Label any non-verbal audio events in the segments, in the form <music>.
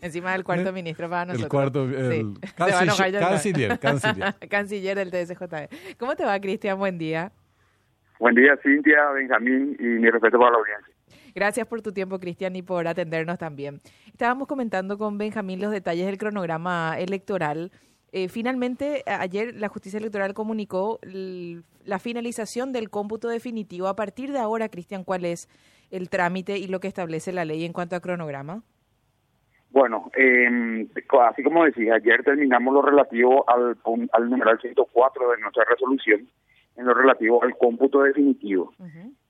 Encima del cuarto ministro para nosotros. El <laughs> cuarto, el canciller, canciller, <laughs> canciller. canciller del TSJE. ¿Cómo te va, Cristian? Buen día. Buen día, Cintia, Benjamín y mi respeto para la audiencia. Gracias por tu tiempo, Cristian, y por atendernos también. Estábamos comentando con Benjamín los detalles del cronograma electoral. Eh, finalmente, ayer la justicia electoral comunicó la finalización del cómputo definitivo. A partir de ahora, Cristian, ¿cuál es el trámite y lo que establece la ley en cuanto a cronograma? Bueno, eh, así como decía, ayer terminamos lo relativo al, al numeral 104 de nuestra resolución, en lo relativo al cómputo definitivo.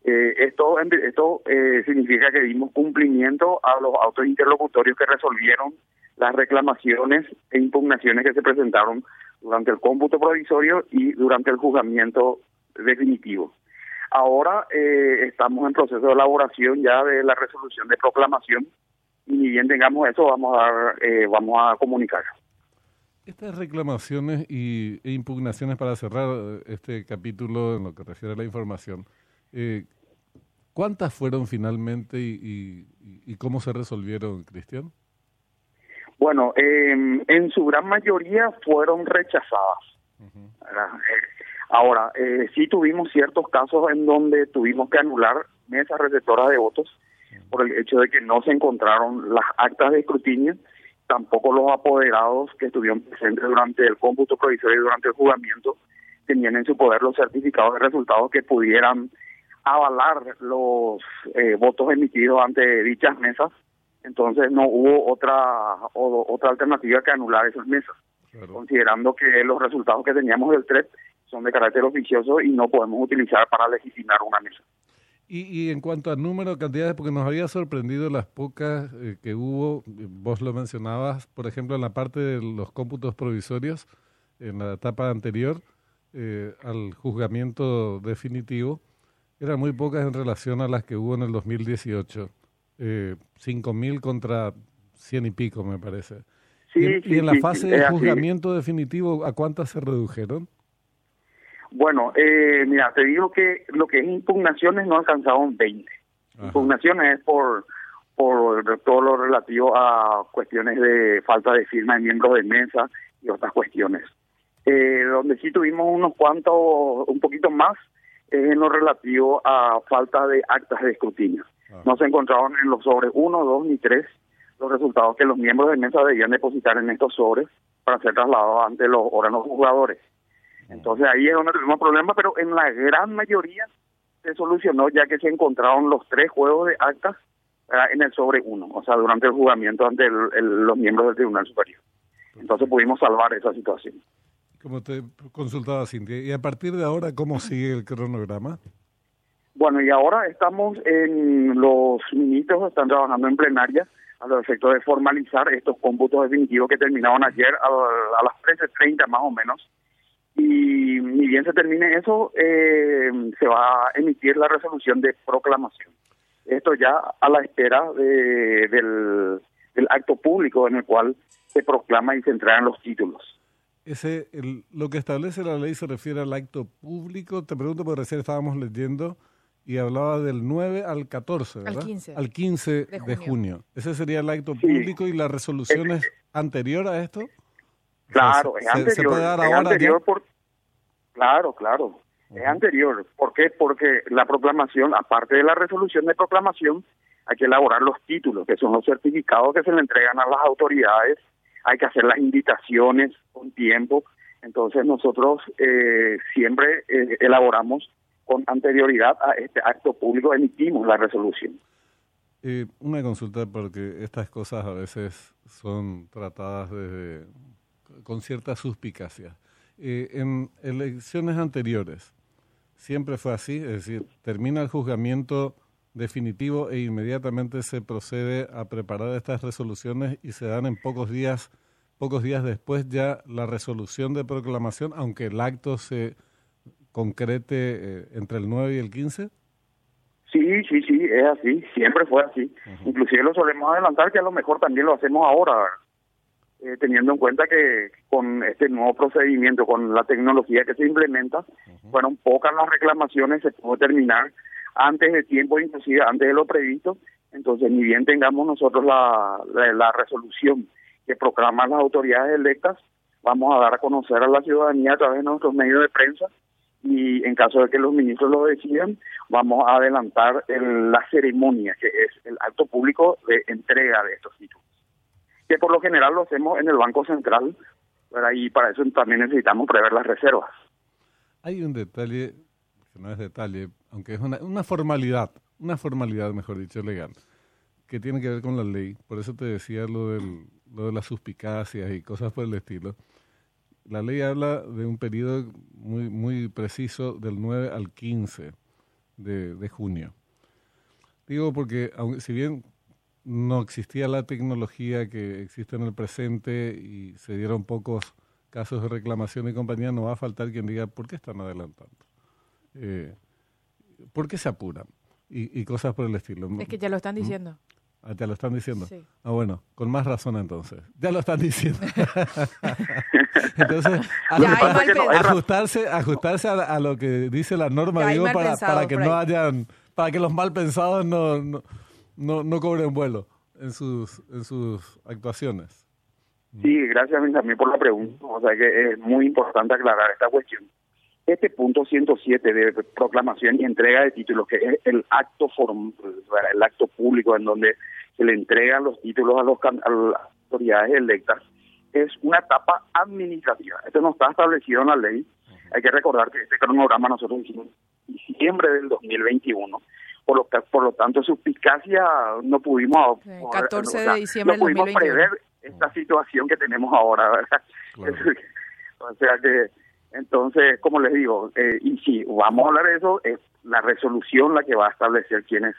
eh, esto esto eh, significa que dimos cumplimiento a los autos interlocutorios que resolvieron las reclamaciones e impugnaciones que se presentaron durante el cómputo provisorio y durante el juzgamiento definitivo. Ahora eh, estamos en proceso de elaboración ya de la resolución de proclamación y ni bien tengamos eso vamos a dar, eh, vamos a comunicar. Estas reclamaciones y, e impugnaciones para cerrar eh, este capítulo en lo que refiere a la información, eh, ¿cuántas fueron finalmente y, cómo se resolvieron, Cristian? Bueno, em, en su gran mayoría fueron rechazadas. Ahora, eh, sí tuvimos ciertos casos en donde tuvimos que anular mesas receptoras de votos por el hecho de que no se encontraron las actas de escrutinio, tampoco los apoderados que estuvieron presentes durante el cómputo provisorio y durante el juzgamiento tenían en su poder los certificados de resultados que pudieran avalar los eh, votos emitidos ante dichas mesas. Entonces no hubo otra otra alternativa que anular esas mesas, considerando que los resultados que teníamos del TREP son de carácter oficioso y no podemos utilizar para legitimar una mesa. Y, en cuanto al número de cantidades, porque nos había sorprendido las pocas eh, que hubo, vos lo mencionabas, por ejemplo, en la parte de los cómputos provisorios, en la etapa anterior eh, al juzgamiento definitivo, eran muy pocas en relación a las que hubo en el 2018. Eh, 5.000 contra 100 y pico, me parece. Sí, y, en la fase de juzgamiento definitivo, ¿a cuántas se redujeron? Bueno, eh, mira, te digo que lo que es impugnaciones no alcanzaron 20. Impugnaciones es por, por todo lo relativo a cuestiones de falta de firma de miembros de mesa y otras cuestiones. Eh, donde sí tuvimos unos cuantos, un poquito más, es en lo relativo a falta de actas de escrutinio. No se encontraron en los sobres 1, 2 ni 3 los resultados que los miembros de mesa debían depositar en estos sobres para ser trasladados ante los órganos juzgadores. Entonces ahí es donde tuvimos problemas, pero en la gran mayoría se solucionó ya que se encontraron los tres juegos de actas en el sobre uno, o sea, durante el juzgamiento ante los miembros del Tribunal Superior. Entonces pudimos salvar esa situación. Como te consultaba Cintia, ¿y a partir de ahora cómo sigue el cronograma? Bueno, y ahora estamos en, los ministros están trabajando en plenaria a los efectos de formalizar estos cómputos definitivos que terminaron ayer a, a las 13.30 más o menos y ni bien se termine eso, eh, se va a emitir la resolución de proclamación. Esto ya a la espera de, del, acto público en el cual se proclama y se entregan los títulos. Ese, lo que establece la ley se refiere al acto público. Te pregunto porque recién estábamos leyendo y hablaba del 9 al 14, ¿verdad? Al 15. Al 15 de, junio. Ese sería el acto público y la resolución es anterior a esto. Claro, es anterior. por, claro, claro. Es anterior. ¿Por qué? Porque la proclamación, aparte de la resolución de proclamación, hay que elaborar los títulos, que son los certificados que se le entregan a las autoridades. Hay que hacer las invitaciones con tiempo. Entonces nosotros eh, siempre eh, elaboramos con anterioridad a este acto público, emitimos la resolución. Una consulta, porque estas cosas a veces son tratadas desde con cierta suspicacia. Eh, en elecciones anteriores, siempre fue así, es decir, termina el juzgamiento definitivo e inmediatamente se procede a preparar estas resoluciones y se dan en pocos días, pocos días después ya la resolución de proclamación, aunque el acto se concrete eh, entre el 9 y el 15? Sí, sí, sí, es así, siempre fue así. Inclusive lo solemos adelantar que a lo mejor también lo hacemos ahora. Eh, teniendo en cuenta que con este nuevo procedimiento, con la tecnología que se implementa, fueron pocas las reclamaciones, se pudo terminar antes de tiempo, inclusive antes de lo previsto, Entonces, ni bien tengamos nosotros la, la, resolución que proclaman las autoridades electas, vamos a dar a conocer a la ciudadanía a través de nuestros medios de prensa y en caso de que los ministros lo decidan, vamos a adelantar la ceremonia, que es el acto público de entrega de estos títulos, que por lo general lo hacemos en el Banco Central, y para eso también necesitamos prever las reservas. Hay un detalle, que no es detalle, aunque es una, una formalidad, una formalidad, mejor dicho, legal, que tiene que ver con la ley. Por eso te decía lo, del, lo de las suspicacias y cosas por el estilo. La ley habla de un periodo muy, muy preciso del 9 al 15 de, de junio. Digo porque, aunque, si bien no existía la tecnología que existe en el presente y se dieron pocos casos de reclamación y compañía, no va a faltar quien diga, ¿por qué están adelantando? Eh, ¿Por qué se apuran? Y, cosas por el estilo. Es que ya lo están ¿Mm? diciendo. Ah, ya lo están diciendo. Sí. Ah, bueno, con más razón entonces. Ya lo están diciendo. <laughs> entonces, <laughs> ajustarse, ajustarse a, lo que dice la norma, digo, para, para que no hayan, para que los mal pensados no, no, no, no cobren vuelo en sus, en sus actuaciones. Sí, gracias también por la pregunta. O sea que es muy importante aclarar esta cuestión. Este punto 107 de proclamación y entrega de títulos, que es el acto form, el acto público en donde se le entregan los títulos a, los, a las autoridades electas, es una etapa administrativa. Esto no está establecido en la ley. Hay que recordar que este cronograma nosotros hicimos en diciembre del 2021 por lo, por lo tanto suspicacia no pudimos 14 de diciembre no pudimos prever esta situación que tenemos ahora ¿verdad? <laughs> o sea que entonces como les digo eh, y si vamos a hablar de eso es la resolución la que va a establecer quiénes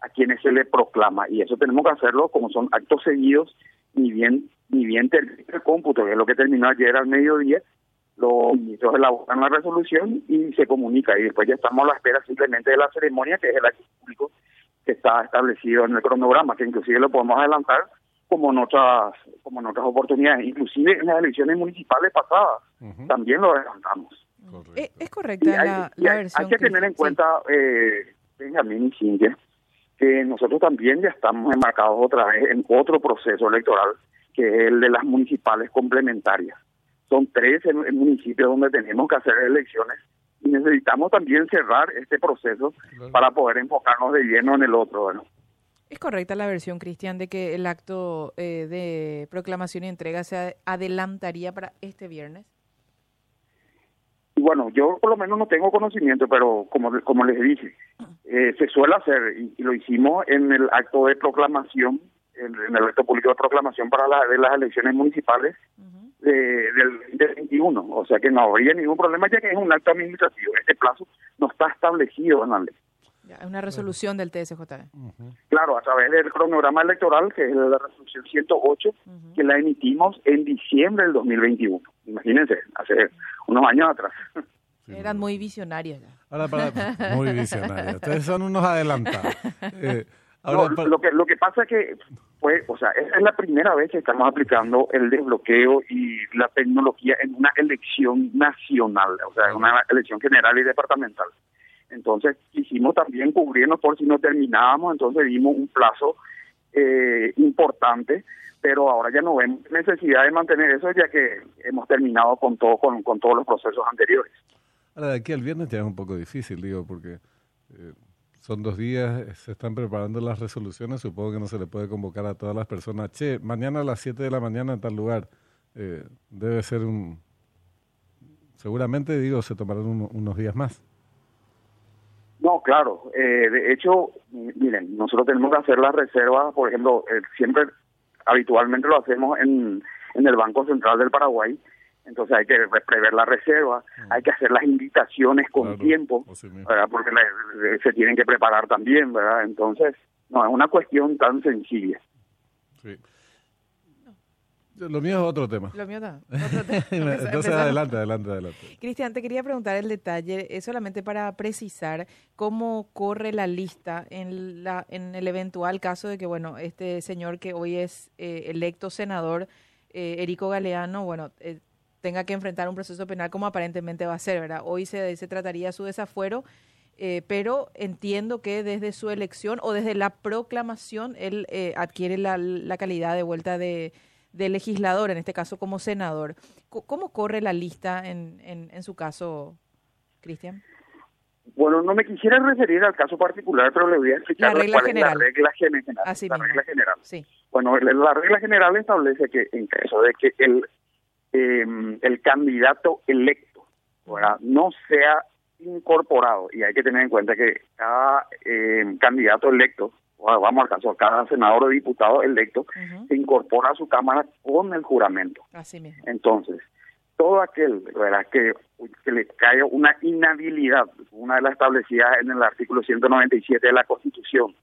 a quienes se le proclama y eso tenemos que hacerlo como son actos seguidos ni bien ni bien termina el cómputo que es lo que terminó ayer al mediodía los ministros elaboran la resolución y se comunica. Y después ya estamos a la espera simplemente de la ceremonia que es el acto público que está establecido en el cronograma que inclusive lo podemos adelantar como en otras como en otras oportunidades inclusive en las elecciones municipales pasadas. También lo adelantamos. Eh, es, correcta la, versión hay que tener en cuenta eh, Benjamín y Cintia que nosotros también ya estamos enmarcados otra vez en otro proceso electoral que es el de las municipales complementarias son tres municipios donde tenemos que hacer elecciones y necesitamos también cerrar este proceso para poder enfocarnos de lleno en el otro. Bueno. ¿Es correcta la versión, Cristian, de que el acto eh, de proclamación y entrega se adelantaría para este viernes? Bueno, yo por lo menos no tengo conocimiento, pero como, como les dije, eh, se suele hacer y, lo hicimos en el acto de proclamación, en, el acto público de proclamación para la, de las elecciones municipales del 2021, o sea que no habría ningún problema ya que es un acto administrativo. Este plazo no está establecido en la ley. es una resolución del TSJ. Claro, a través del cronograma electoral, que es la resolución 108, que la emitimos en diciembre del 2021. Imagínense, hace unos años atrás. <laughs> Eran muy visionarios. Ahora, para, muy visionarios. Ustedes son unos adelantados. <laughs> Eh, lo que lo que pasa es que fue, o sea, es la primera vez que estamos aplicando el desbloqueo y la tecnología en una elección nacional, o sea, en una elección general y departamental. Entonces, quisimos también cubrirnos por si no terminábamos, entonces dimos un plazo eh, importante, pero ahora ya no vemos necesidad de mantener eso ya que hemos terminado con todo con, con todos los procesos anteriores. Ahora, de aquí al viernes ya es un poco difícil, digo, porque eh, son dos días, se están preparando las resoluciones, supongo que no se le puede convocar a todas las personas, che, mañana a las 7 de la mañana en tal lugar, eh, debe ser un... Seguramente, digo, se tomarán unos días más. No, claro. Eh, de hecho, miren, nosotros tenemos que hacer las reservas, por ejemplo, eh, siempre, habitualmente lo hacemos en, en el Banco Central del Paraguay, entonces hay que prever la reserva, mm. hay que hacer las invitaciones con tiempo, porque se tienen que preparar también, ¿verdad? Entonces, no es una cuestión tan sencilla. Sí. Lo mío es otro tema. Lo mío no. <laughs> Entonces, adelante, adelante, adelante. Cristian, te quería preguntar el detalle, es solamente para precisar cómo corre la lista en, la, en el eventual caso de que, bueno, este señor que hoy es eh, electo senador, eh, Erico Galeano, bueno, eh, tenga que enfrentar un proceso penal como aparentemente va a ser, ¿verdad? Hoy se, se trataría su desafuero eh, pero entiendo que desde su elección o desde la proclamación él eh, adquiere la, la, calidad de vuelta de, de, legislador, en este caso como senador. ¿Cómo corre la lista en, en, en su caso, Cristian? Bueno, no me quisiera referir al caso particular, pero le voy a explicar la regla cuál general. es la regla general. Así la mismo. regla general. Sí. Bueno, la regla general establece que en caso de que el, eh, el candidato electo ¿verdad? no sea incorporado, y hay que tener en cuenta que cada eh, candidato electo, bueno, vamos al caso, cada senador o diputado electo, Uh -huh. se incorpora a su Cámara con el juramento. Así mismo. Entonces, todo aquel ¿verdad? Que, que le caiga una inhabilidad, una de las establecidas en el artículo 197 de la Constitución,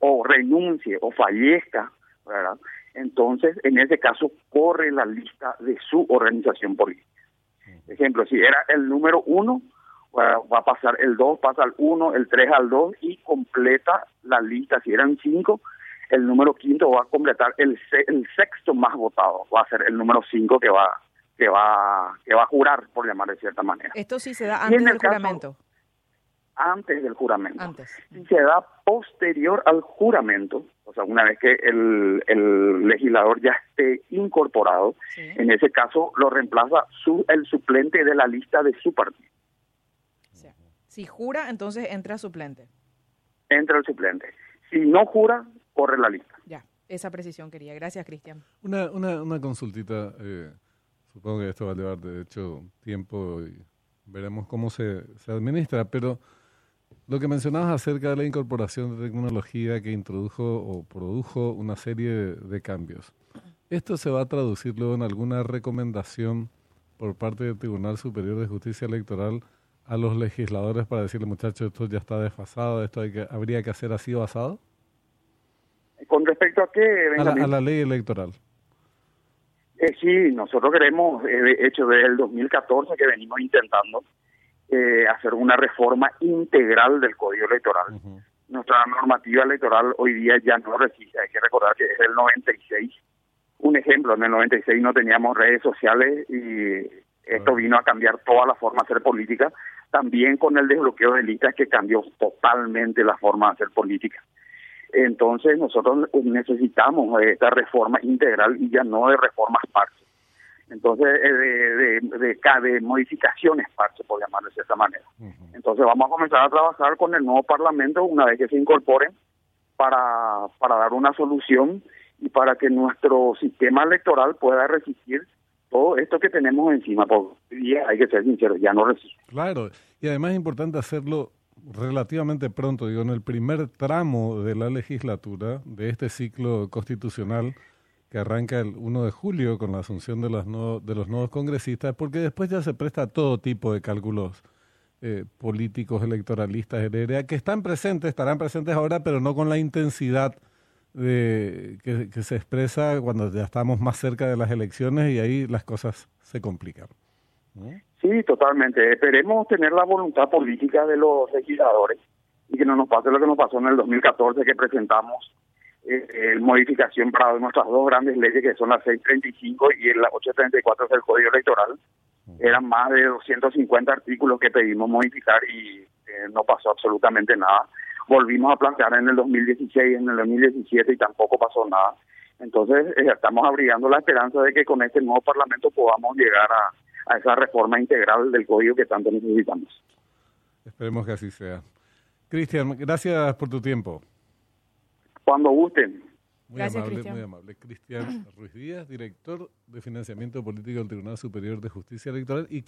o renuncie o fallezca, ¿verdad? Entonces en ese caso corre la lista de su organización política. Ejemplo, si era el número uno, va a pasar el dos, pasa al uno, el tres al dos y completa la lista. Si eran cinco, el número quinto va a completar el, el sexto más votado, va a ser el número cinco que va que va que va a jurar, por llamar de cierta manera. Esto sí se da antes del caso, juramento. Antes del juramento. Antes. Si se da posterior al juramento, o sea, una vez que el, el legislador ya esté incorporado, Sí. en ese caso lo reemplaza su, el suplente de la lista de su partido. O sea, si jura, entonces entra suplente. Entra el suplente. Si no jura, corre la lista. Ya, esa precisión quería. Gracias, Cristian. Una, una, una consultita, eh, supongo que esto va a llevar de hecho tiempo y veremos cómo se, se administra, pero lo que mencionabas acerca de la incorporación de tecnología que introdujo o produjo una serie de, de cambios. ¿Esto se va a traducir luego en alguna recomendación por parte del Tribunal Superior de Justicia Electoral a los legisladores para decirle, muchachos, esto ya está desfasado, esto hay que, habría que hacer así basado? Con respecto a qué, A la, a la ley electoral. Eh, sí, nosotros queremos, eh, hecho, desde el 2014 que venimos intentando eh, hacer una reforma integral del Código Electoral. Nuestra normativa electoral hoy día ya no resiste, hay que recordar que es el 96. Un ejemplo, en el 96 no teníamos redes sociales y esto Ah. vino a cambiar toda la forma de hacer política, también con el desbloqueo de listas que cambió totalmente la forma de hacer política. Entonces nosotros necesitamos esta reforma integral y ya no de reformas parches. Entonces, eh, de, de, de, de modificaciones parches, por llamarlo de cierta manera. Entonces vamos a comenzar a trabajar con el nuevo Parlamento una vez que se incorporen para, para dar una solución y para que nuestro sistema electoral pueda resistir todo esto que tenemos encima, porque día, hay que ser sinceros, ya no resiste. Claro, y además es importante hacerlo relativamente pronto, digo, en el primer tramo de la legislatura de este ciclo constitucional que arranca el 1 de julio con la asunción de, las no- de los nuevos congresistas, porque después ya se presta todo tipo de cálculos eh, políticos, electoralistas, etcétera, que están presentes, estarán presentes ahora, pero no con la intensidad de, que, se expresa cuando ya estamos más cerca de las elecciones y ahí las cosas se complican. Sí, totalmente. Esperemos tener la voluntad política de los legisladores y que no nos pase lo que nos pasó en el 2014 que presentamos eh, modificación para nuestras dos grandes leyes que son la 635 y la 834 del Código Electoral. Eran más de 250 artículos que pedimos modificar y eh, no pasó absolutamente nada. Volvimos a plantear en el 2016, en el 2017 y tampoco pasó nada. Entonces eh, estamos abrigando la esperanza de que con este nuevo Parlamento podamos llegar a, a esa reforma integral del código que tanto necesitamos. Esperemos que así sea. Cristian, gracias por tu tiempo. Cuando gusten. Muy Gracias, amable, Cristian. muy amable. Cristian Ruiz Díaz, director de Financiamiento Político del Tribunal Superior de Justicia Electoral y